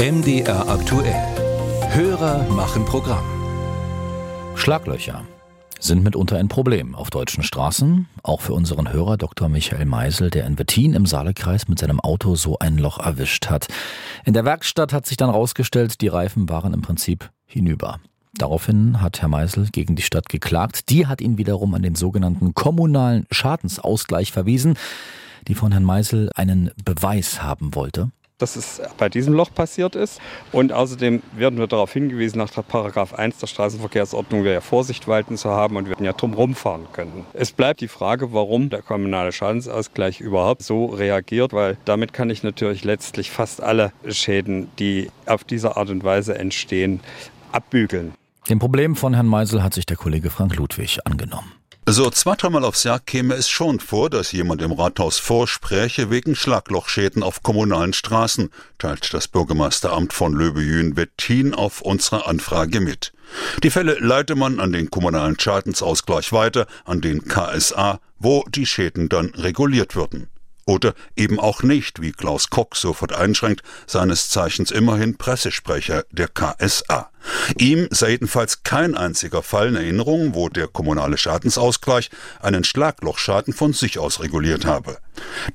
MDR aktuell. Hörer machen Programm. Schlaglöcher sind mitunter ein Problem auf deutschen Straßen. Auch für unseren Hörer Dr. Michael Meisel, der in Wettin im Saalekreis mit seinem Auto so ein Loch erwischt hat. In der Werkstatt hat sich dann rausgestellt, die Reifen waren im Prinzip hinüber. Daraufhin hat Herr Meisel gegen die Stadt geklagt. Die hat ihn wiederum an den sogenannten kommunalen Schadensausgleich verwiesen, die von Herrn Meisel einen Beweis haben wollte dass es bei diesem Loch passiert ist. Und außerdem werden wir darauf hingewiesen, nach Paragraph 1 der Straßenverkehrsordnung wir ja Vorsicht walten zu haben und wir ja drum rumfahren können. Es bleibt die Frage, warum der kommunale Schadensausgleich überhaupt so reagiert, weil damit kann ich natürlich letztlich fast alle Schäden, die auf diese Art und Weise entstehen, abbügeln. Dem Problem von Herrn Meisel hat sich der Kollege Frank Ludwig angenommen. So zwei, dreimal aufs Jahr käme es schon vor, dass jemand im Rathaus vorspräche wegen Schlaglochschäden auf kommunalen Straßen, teilt das Bürgermeisteramt von Löbejün-Wettin auf unsere Anfrage mit. Die Fälle leite man an den kommunalen Schadensausgleich weiter, an den KSA, wo die Schäden dann reguliert würden. Oder eben auch nicht, wie Klaus Koch sofort einschränkt, seines Zeichens immerhin Pressesprecher der KSA. Ihm sei jedenfalls kein einziger Fall in Erinnerung, wo der kommunale Schadensausgleich einen Schlaglochschaden von sich aus reguliert habe.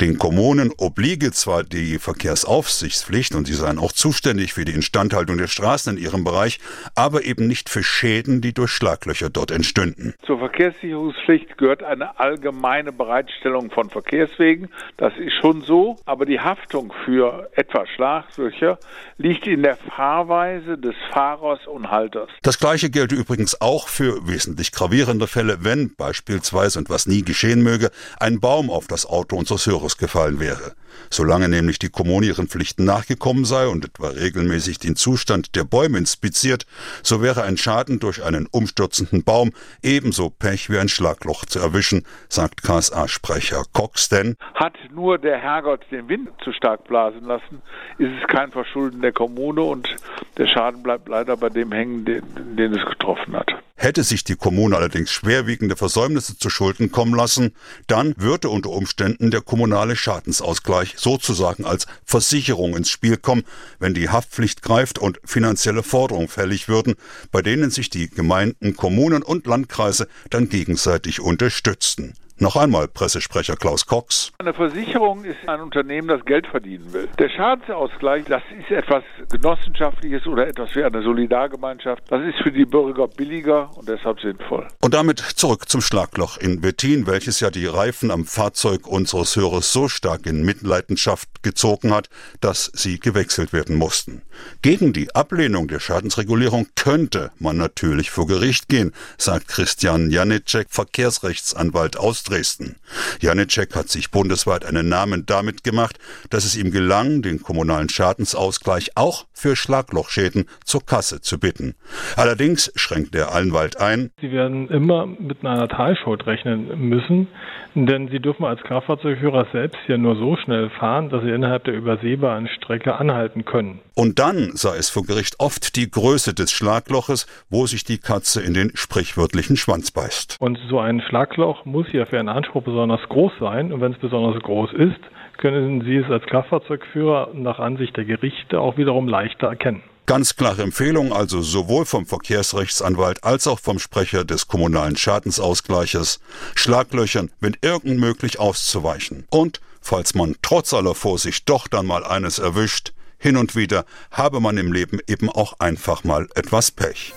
Den Kommunen obliege zwar die Verkehrsaufsichtspflicht und sie seien auch zuständig für die Instandhaltung der Straßen in ihrem Bereich, aber eben nicht für Schäden, die durch Schlaglöcher dort entstünden. Zur Verkehrssicherungspflicht gehört eine allgemeine Bereitstellung von Verkehrswegen. Das ist schon so, aber die Haftung für etwa Schlaglöcher liegt in der Fahrweise des Fahrers und Halters. Das gleiche gelte übrigens auch für wesentlich gravierende Fälle, wenn beispielsweise und was nie geschehen möge, ein Baum auf das Auto unseres Hörers gefallen wäre. Solange nämlich die Kommune ihren Pflichten nachgekommen sei und etwa regelmäßig den Zustand der Bäume inspiziert, so wäre ein Schaden durch einen umstürzenden Baum ebenso Pech wie ein Schlagloch zu erwischen, sagt KSA-Sprecher Cox, denn hat nur der Herrgott den Wind zu stark blasen lassen, ist es kein Verschulden der Kommune und der Schaden bleibt leider bei dem hängen, den, den es getroffen hat. Hätte sich die Kommune allerdings schwerwiegende Versäumnisse zu Schulden kommen lassen, dann würde unter Umständen der kommunale Schadensausgleich sozusagen als Versicherung ins Spiel kommen, wenn die Haftpflicht greift und finanzielle Forderungen fällig würden, bei denen sich die Gemeinden, Kommunen und Landkreise dann gegenseitig unterstützten. Noch einmal Pressesprecher Klaus Cox. Eine Versicherung ist ein Unternehmen, das Geld verdienen will. Der Schadensausgleich, das ist etwas Genossenschaftliches oder etwas wie eine Solidargemeinschaft. Das ist für die Bürger billiger und deshalb sinnvoll. Und damit zurück zum Schlagloch in Wettin, welches ja die Reifen am Fahrzeug unseres Hörers so stark in Mitleidenschaft gezogen hat, dass sie gewechselt werden mussten. Gegen die Ablehnung der Schadensregulierung könnte man natürlich vor Gericht gehen, sagt Christian Janicek, Verkehrsrechtsanwalt aus Dresden. Janicek hat sich bundesweit einen Namen damit gemacht, dass es ihm gelang, den kommunalen Schadensausgleich auch für Schlaglochschäden zur Kasse zu bitten. Allerdings schränkt der Allenwald ein. Sie werden immer mit einer Teilschuld rechnen müssen, denn Sie dürfen als Kraftfahrzeugführer selbst ja nur so schnell fahren, dass Sie innerhalb der übersehbaren Strecke anhalten können. Und dann sei es vor Gericht oft die Größe des Schlagloches, wo sich die Katze in den sprichwörtlichen Schwanz beißt. Und so ein Schlagloch muss ja einen Anspruch besonders groß sein. Und wenn es besonders groß ist, können Sie es als Kraftfahrzeugführer nach Ansicht der Gerichte auch wiederum leichter erkennen. Ganz klare Empfehlung also sowohl vom Verkehrsrechtsanwalt als auch vom Sprecher des kommunalen Schadensausgleiches, Schlaglöchern, wenn irgend möglich, auszuweichen. Und, falls man trotz aller Vorsicht doch dann mal eines erwischt, hin und wieder habe man im Leben eben auch einfach mal etwas Pech.